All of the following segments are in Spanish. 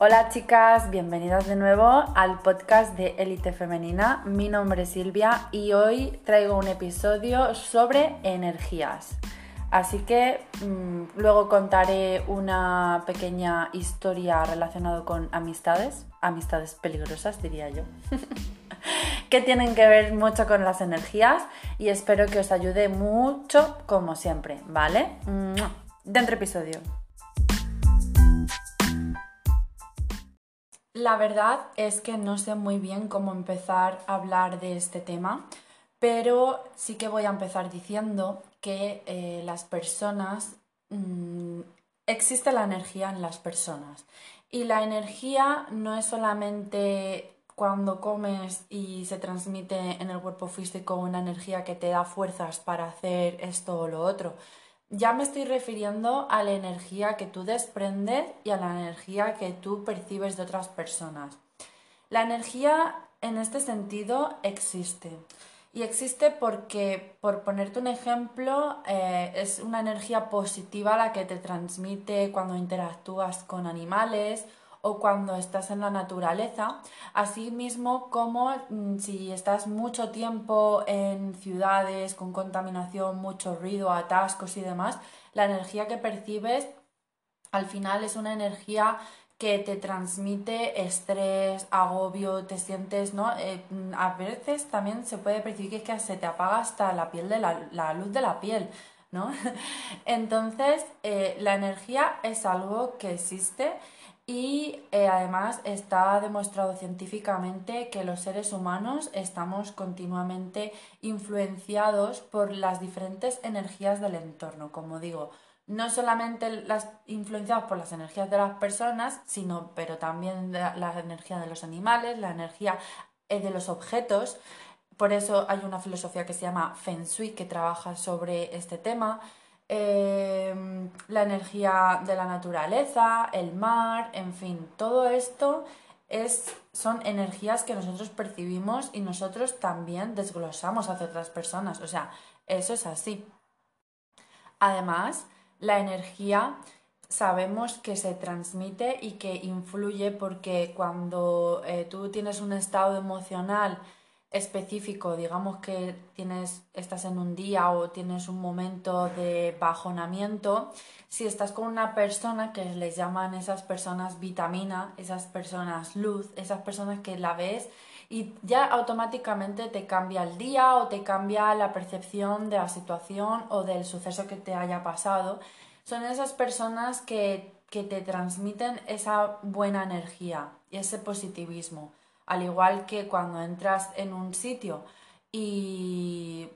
Hola chicas, bienvenidas de nuevo al podcast de Élite Femenina. Mi nombre es Silvia y hoy traigo un episodio sobre energías. Así que mm, luego contaré una pequeña historia relacionada con amistades, amistades peligrosas diría yo, que tienen que ver mucho con las energías y espero que os ayude mucho como siempre, ¿vale? Dentro episodio. La verdad es que no sé muy bien cómo empezar a hablar de este tema, pero sí que voy a empezar diciendo que eh, las personas, mm, existe la energía en las personas. Y la energía no es solamente cuando comes y se transmite en el cuerpo físico una energía que te da fuerzas para hacer esto o lo otro, ya me estoy refiriendo a la energía que tú desprendes y a la energía que tú percibes de otras personas. La energía en este sentido existe. Y existe porque, por ponerte un ejemplo, eh, es una energía positiva la que te transmite cuando interactúas con animales o cuando estás en la naturaleza, así mismo como mm, si estás mucho tiempo en ciudades con contaminación, mucho ruido, atascos y demás, la energía que percibes al final es una energía que te transmite estrés, agobio, te sientes, ¿no? Eh, mm, a veces también se puede percibir que, se te apaga hasta la piel de la, luz de la piel, ¿no? Entonces, eh, la energía es algo que existe y eh, además está demostrado científicamente que los seres humanos estamos continuamente influenciados por las diferentes energías del entorno. Como digo, no solamente las influenciados por las energías de las personas, sino pero también la, energía de los animales, la energía eh, de los objetos. Por eso hay una filosofía que se llama Feng Shui que trabaja sobre este tema. Em, la energía de la naturaleza, el mar, en fin, todo esto es, son energías que nosotros percibimos y nosotros también desglosamos hacia otras personas. O sea, eso es así. Además, la energía sabemos que se transmite y que influye porque cuando eh, tú tienes un estado emocional específico, digamos que tienes, estás en un día o tienes un momento de bajonamiento, si estás con una persona que les llaman esas personas vitamina, esas personas luz, esas personas que la ves y ya automáticamente te cambia el día o te cambia la percepción de la situación o del suceso que te haya pasado, son esas personas que, que te transmiten esa buena energía y ese positivismo. Al igual que cuando entras en un sitio y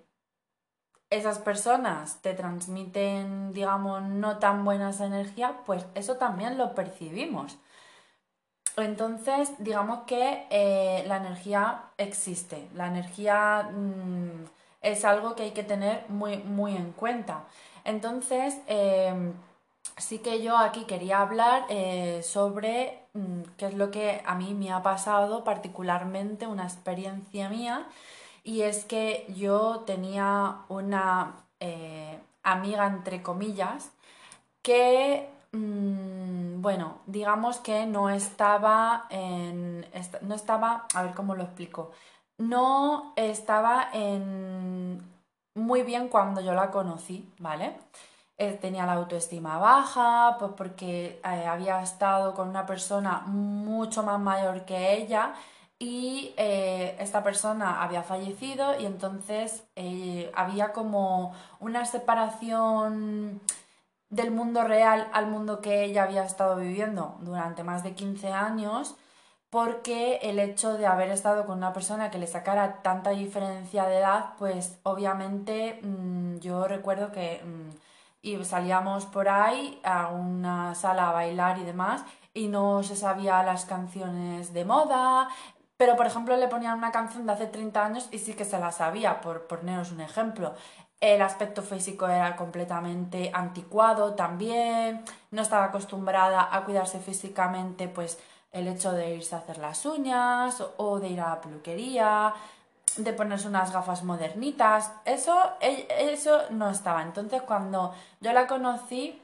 esas personas te transmiten, digamos, no tan buenas energías, pues eso también lo percibimos. Entonces, digamos que eh, la energía existe. La energía mm, es algo que hay que tener muy, muy en cuenta. Entonces, em, sí que yo aquí quería hablar eh, sobre Mm, qué es lo que a mí me ha pasado particularmente, una experiencia mía, y es que yo tenía una eh, amiga, entre comillas, que, mm, bueno, digamos que no estaba en, no estaba, a ver cómo lo explico, no estaba en muy bien cuando yo la conocí, ¿vale? Eh, tenía la autoestima baja, pues porque eh, había estado con una persona mucho más mayor que ella y eh, esta persona había fallecido y entonces había como una separación del mundo real al mundo que ella había estado viviendo durante más de 15 años porque el hecho de haber estado con una persona que le sacara tanta diferencia de edad, pues obviamente mm, yo recuerdo que... Mm, y salíamos por ahí a una sala a bailar y demás y no se sabía las canciones de moda, pero por ejemplo le ponían una canción de hace 30 años y sí que se la sabía, por poneros un ejemplo. El aspecto físico era completamente anticuado también, no estaba acostumbrada a cuidarse físicamente, pues el hecho de irse a hacer las uñas o de ir a la peluquería, de ponerse unas gafas modernitas, eso, e, eso no estaba. Entonces cuando yo la conocí,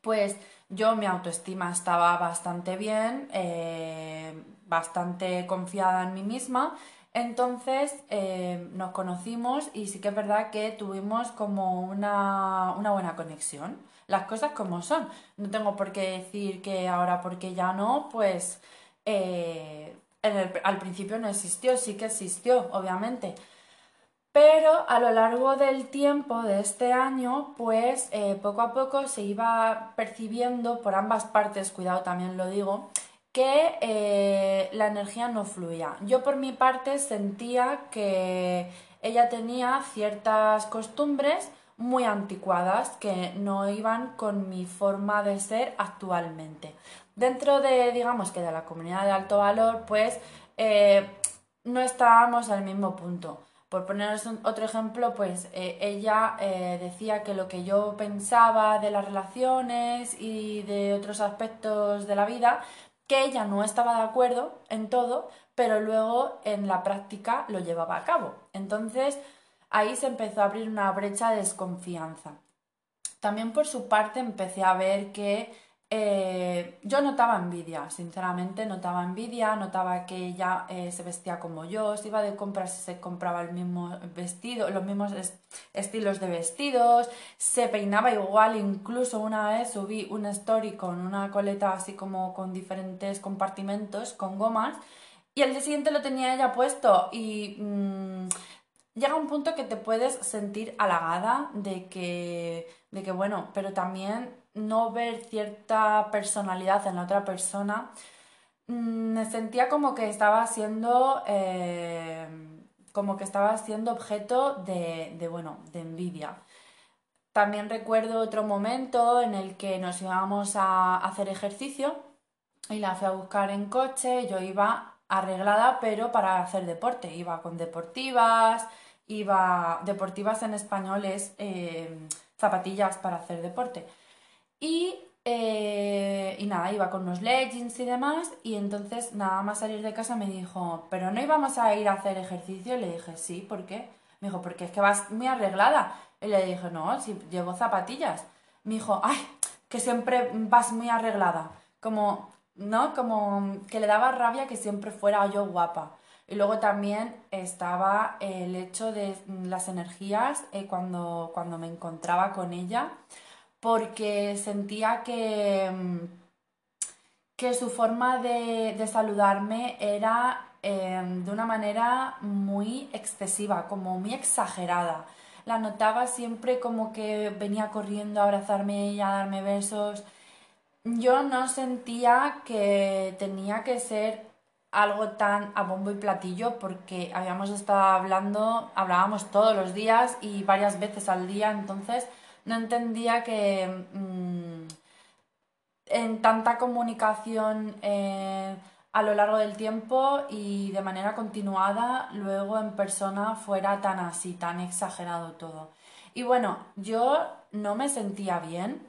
pues yo mi autoestima estaba bastante bien, eh, bastante confiada en mí misma. Entonces eh, nos conocimos y sí que es verdad que tuvimos como una, buena conexión. Las cosas como son. No tengo por qué decir que ahora porque ya no, pues eh, al principio no existió, sí que existió, obviamente. Pero a lo largo del tiempo de este año, pues eh, poco a poco se iba percibiendo por ambas partes, cuidado también lo digo, que eh, la energía no fluía. Yo por mi parte sentía que ella tenía ciertas costumbres muy anticuadas que no iban con mi forma de ser actualmente. Dentro de, digamos que de la comunidad de alto valor, pues eh, no estábamos al mismo punto. Por poneros otro ejemplo, pues eh, ella eh, decía que lo que yo pensaba de las relaciones y de otros aspectos de la vida, que ella no estaba de acuerdo en todo, pero luego en la práctica lo llevaba a cabo. Entonces ahí se empezó a abrir una brecha de desconfianza. También por su parte empecé a ver que eh, yo notaba envidia, sinceramente notaba envidia, notaba que ella eh, se vestía como yo, se iba de compras y se compraba el mismo vestido, los mismos estilos de vestidos, se peinaba igual, incluso una vez subí una story con una coleta así como con diferentes compartimentos, con gomas, y el día siguiente lo tenía ella puesto y mm, llega un punto que te puedes sentir halagada de que, de que bueno, pero también no ver cierta personalidad en la otra persona, mm, me sentía como que estaba siendo eh, como que estaba siendo objeto de, bueno, de envidia. También recuerdo otro momento en el que nos íbamos a hacer ejercicio y la fui a buscar en coche, yo iba arreglada pero para hacer deporte, iba con deportivas, iba deportivas en español es eh, zapatillas para hacer deporte. Y, eh, y nada, iba con unos leggings y demás. Y entonces, nada más salir de casa, me dijo, ¿pero no íbamos a ir a hacer ejercicio? Y le dije, sí, ¿por qué? Me dijo, porque es que vas muy arreglada. Y le dije, no, si llevo zapatillas. Me dijo, ay, que siempre vas muy arreglada. Como, ¿no? Como que le daba rabia que siempre fuera yo guapa. Y luego también estaba el hecho de las energías eh, cuando, cuando me encontraba con ella porque sentía que, mm, que su forma de, saludarme era em, de una manera muy excesiva, como muy exagerada. La notaba siempre como que venía corriendo a abrazarme y a darme besos. Yo no sentía que tenía que ser algo tan a bombo y platillo porque habíamos estado hablando, hablábamos todos los días y varias veces al día, entonces no entendía que mm, en tanta comunicación eh, a lo largo del tiempo y de manera continuada, luego en persona fuera tan así, tan exagerado todo. Y bueno, yo no me sentía bien.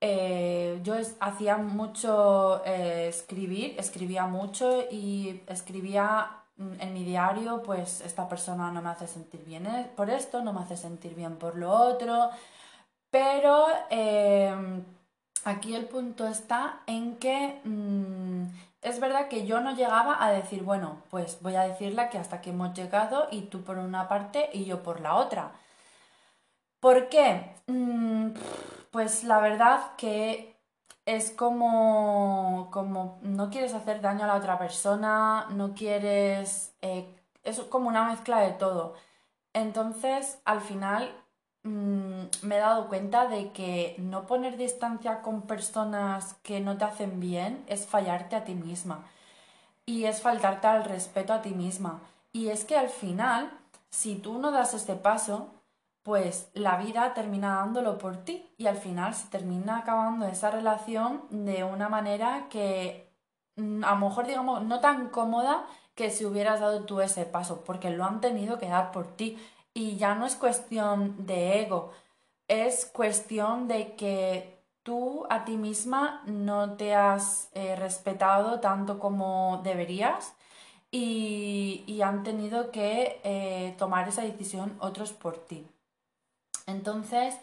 Eh, yo hacía mucho eh, escribir, escribía mucho y escribía mm, en mi diario, pues esta persona no me hace sentir bien por esto, no me hace sentir bien por lo otro, pero em, aquí el punto está en que mm, es verdad que yo no llegaba a decir, bueno, pues voy a decirle que hasta aquí hemos llegado y tú por una parte y yo por la otra. ¿Por qué? Mm, pues la verdad que es como, como no quieres hacer daño a la otra persona, no quieres... Eh, es como una mezcla de todo. Entonces, al final, Mm, me he dado cuenta de que no poner distancia con personas que no te hacen bien es fallarte a ti misma. Y es faltarte al respeto a ti misma. Y es que al final, si tú no das este paso, pues la vida termina dándolo por ti. Y al final se termina acabando esa relación de una manera que mm, a lo mejor digamos no tan cómoda que si hubieras dado tú ese paso, porque lo han tenido que dar por ti y ya no es cuestión de ego, es cuestión de que tú a ti misma no te has eh, respetado tanto como deberías y, han tenido que eh, tomar esa decisión otros por ti. Entonces,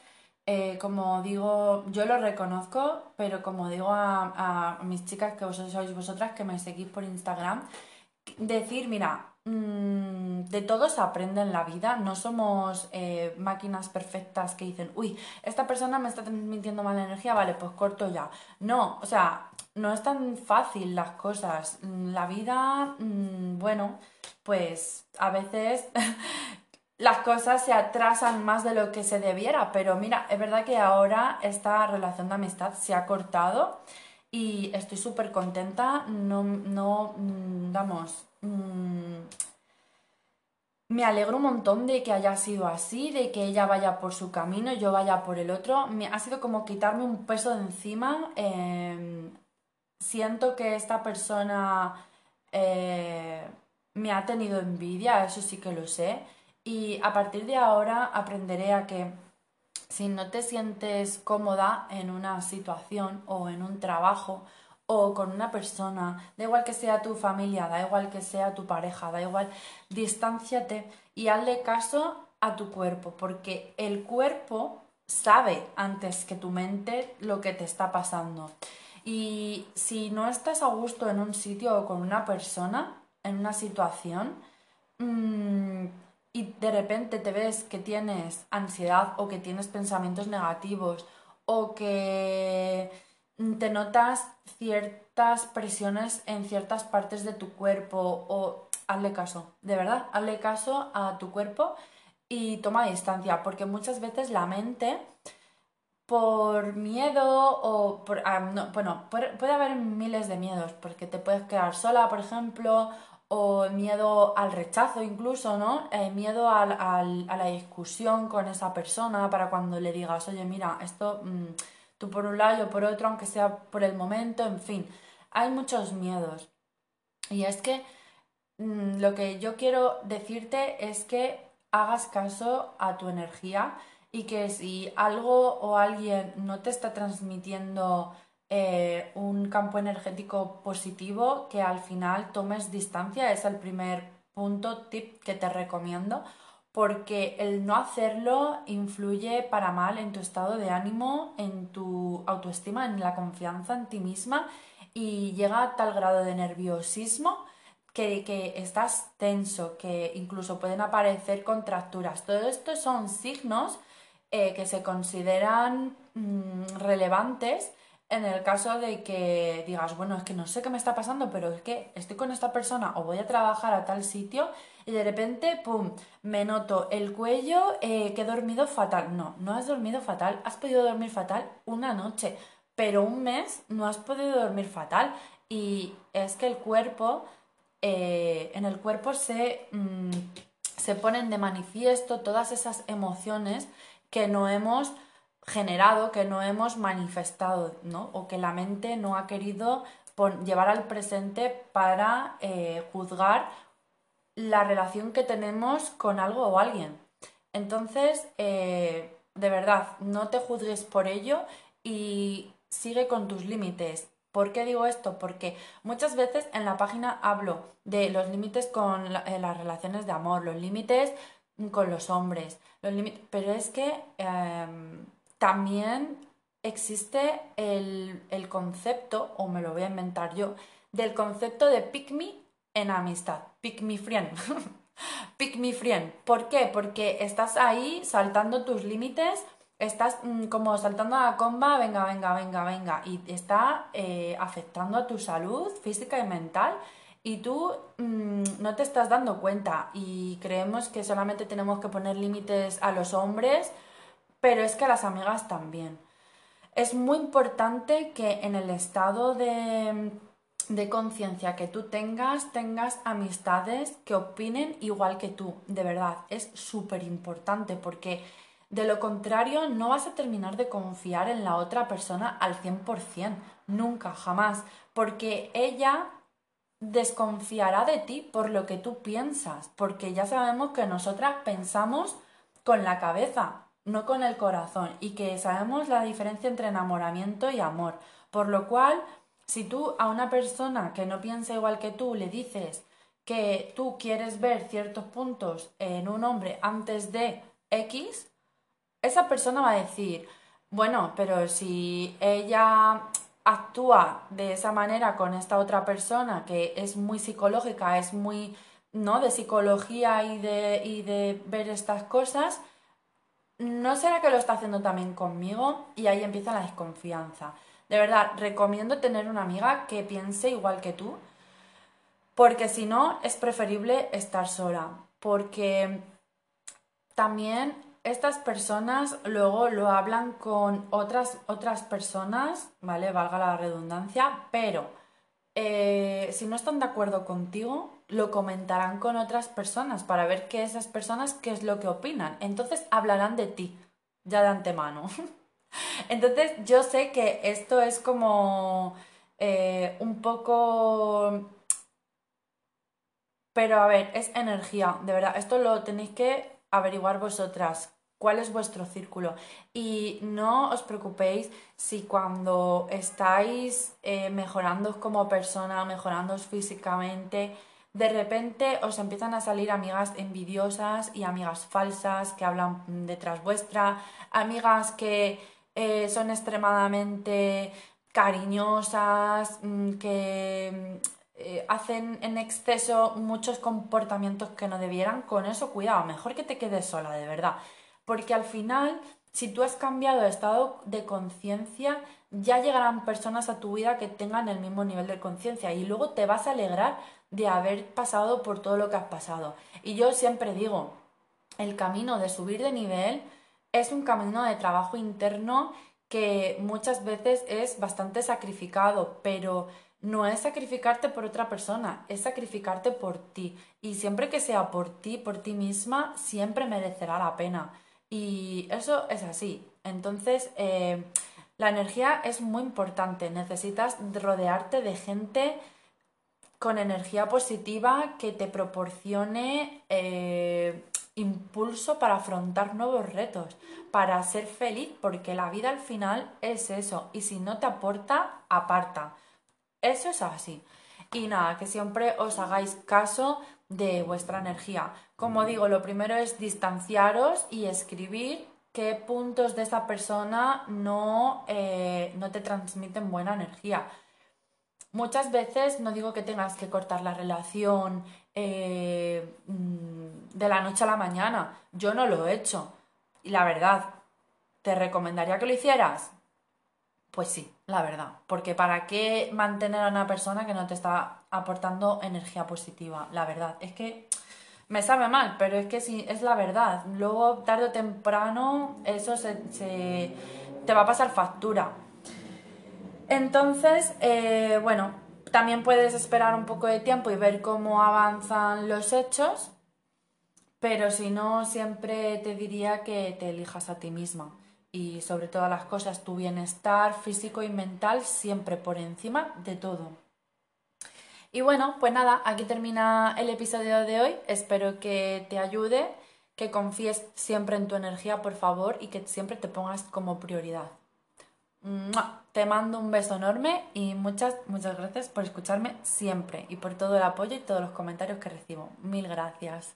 eh, como digo, yo lo reconozco, pero como digo a, a mis chicas que vosotros sois vosotras que me seguís por Instagram, decir, mira, mm, de todo se aprende en la vida, no somos eh, máquinas perfectas que dicen, uy, esta persona me está transmitiendo mala energía, vale, pues corto ya. No, o sea, no es tan fácil las cosas. La vida, mm, bueno, pues a veces las cosas se atrasan más de lo que se debiera, pero mira, es verdad que ahora esta relación de amistad se ha cortado y estoy súper contenta, no, no, mm, vamos, mm, me alegro un montón de que haya sido así, de que ella vaya por su camino yo vaya por el otro. Me, ha sido como quitarme un peso de encima. Em, siento que esta persona eh, me ha tenido envidia, eso sí que lo sé. Y a partir de ahora aprenderé a que si no te sientes cómoda en una situación o en un trabajo o con una persona, da igual que sea tu familia, da igual que sea tu pareja, da igual, distánciate y hazle caso a tu cuerpo, porque el cuerpo sabe antes que tu mente lo que te está pasando. Y si no estás a gusto en un sitio o con una persona, en una situación, mmm, y de repente te ves que tienes ansiedad o que tienes pensamientos negativos o que te notas ciertas presiones en ciertas partes de tu cuerpo o hazle caso, de verdad, hazle caso a tu cuerpo y toma distancia, porque muchas veces la mente por miedo o por, ah, bueno, puede haber miles de miedos, porque te puedes quedar sola, por ejemplo, o miedo al rechazo incluso, ¿no? Eh, miedo a la discusión con esa persona para cuando le digas, oye, mira, esto mm, tú por un lado, yo por otro, aunque sea por el momento, en fin, hay muchos miedos. Y es que mm, lo que yo quiero decirte es que hagas caso a tu energía y que si algo o alguien no te está transmitiendo eh, un campo energético positivo que al final tomes distancia. Es el primer punto, tip que te recomiendo, porque el no hacerlo influye para mal en tu estado de ánimo, en tu autoestima, en la confianza en ti misma y llega a tal grado de nerviosismo que, estás tenso, que incluso pueden aparecer contracturas. Todo esto son signos eh, que se consideran mm, relevantes en el caso de que digas, bueno, es que no sé qué me está pasando, pero es que estoy con esta persona o voy a trabajar a tal sitio y de repente, ¡pum!, me noto el cuello eh, que he dormido fatal. No, no has dormido fatal, has podido dormir fatal una noche, pero un mes no has podido dormir fatal. Y es que el cuerpo, eh, en el cuerpo se, mm, se ponen de manifiesto todas esas emociones que no hemos generado, que no hemos manifestado, ¿no? O que la mente no ha querido llevar al presente para eh, juzgar la relación que tenemos con algo o alguien. Entonces, eh, de verdad, no te juzgues por ello y sigue con tus límites. ¿Por qué digo esto? Porque muchas veces en la página hablo de los límites con eh, las relaciones de amor, los límites con los hombres, los pero es que em, también existe el, concepto, o me lo voy a inventar yo, del concepto de pick me en amistad. Pick me friend. pick me friend. ¿Por qué? Porque estás ahí saltando tus límites, estás mm, como saltando a la comba, venga, venga, venga, venga, y está eh, afectando a tu salud física y mental. Y tú mm, no te estás dando cuenta y creemos que solamente tenemos que poner límites a los hombres pero es que las amigas también. Es muy importante que en el estado de, de conciencia que tú tengas, tengas amistades que opinen igual que tú, de verdad, es súper importante porque de lo contrario no vas a terminar de confiar en la otra persona al 100%, nunca, jamás, porque ella desconfiará de ti por lo que tú piensas, porque ya sabemos que nosotras pensamos con la cabeza, no con el corazón, y que sabemos la diferencia entre enamoramiento y amor. Por lo cual, si tú a una persona que no piensa igual que tú le dices que tú quieres ver ciertos puntos en un hombre antes de X, esa persona va a decir, Bueno, pero si ella actúa de esa manera con esta otra persona que es muy psicológica, es muy, ¿no? De psicología y de, y de ver estas cosas, ¿no será que lo está haciendo también conmigo? Y ahí empieza la desconfianza. De verdad, recomiendo tener una amiga que piense igual que tú, porque si no, es preferible estar sola, porque también estas personas luego lo hablan con otras, otras personas, ¿vale? Valga la redundancia, pero eh, si no están de acuerdo contigo, lo comentarán con otras personas para ver qué esas personas, qué es lo que opinan. Entonces hablarán de ti, ya de antemano. Entonces yo sé que esto es como eh, un poco... Pero a ver, es energía, de verdad, esto lo tenéis que averiguar vosotras cuál es vuestro círculo. Y no os preocupéis si cuando estáis eh, mejorando como persona, mejorando físicamente, de repente os empiezan a salir amigas envidiosas y amigas falsas que hablan detrás vuestra, amigas que eh, son extremadamente cariñosas, mm, que eh, hacen en exceso muchos comportamientos que no debieran, con eso cuidado, mejor que te quedes sola, de verdad. Porque al final, si tú has cambiado de estado de conciencia, ya llegarán personas a tu vida que tengan el mismo nivel de conciencia y luego te vas a alegrar de haber pasado por todo lo que has pasado. Y yo siempre digo, el camino de subir de nivel es un camino de trabajo interno que muchas veces es bastante sacrificado, pero no es sacrificarte por otra persona, es sacrificarte por ti. Y siempre que sea por ti, por ti misma, siempre merecerá la pena. Y eso es así. Entonces, eh, la energía es muy importante. Necesitas rodearte de gente con energía positiva que te proporcione eh, impulso para afrontar nuevos retos, para ser feliz, porque la vida al final es eso. Y si no te aporta, aparta. Eso es así. Y nada, que siempre os hagáis caso de vuestra energía. Como digo, lo primero es distanciaros y escribir qué puntos de esa persona no, eh, no te transmiten buena energía. Muchas veces no digo que tengas que cortar la relación eh, mm, de la noche a la mañana. Yo no lo he hecho. Y la verdad, ¿te recomendaría que lo hicieras? Pues sí, la verdad. Porque ¿para qué mantener a una persona que no te está aportando energía positiva? La verdad. Es que me sabe mal, pero es que sí, es la verdad. Luego, tarde o temprano, eso se, te va a pasar factura. Entonces, eh, bueno, también puedes esperar un poco de tiempo y ver cómo avanzan los hechos, pero si no, siempre te diría que te elijas a ti misma y sobre todas las cosas tu bienestar físico y mental siempre por encima de todo. Y bueno, pues nada, aquí termina el episodio de hoy. Espero que te ayude, que confíes siempre en tu energía, por favor, y que siempre te pongas como prioridad. Te mando un beso enorme y muchas, muchas gracias por escucharme siempre y por todo el apoyo y todos los comentarios que recibo. Mil gracias.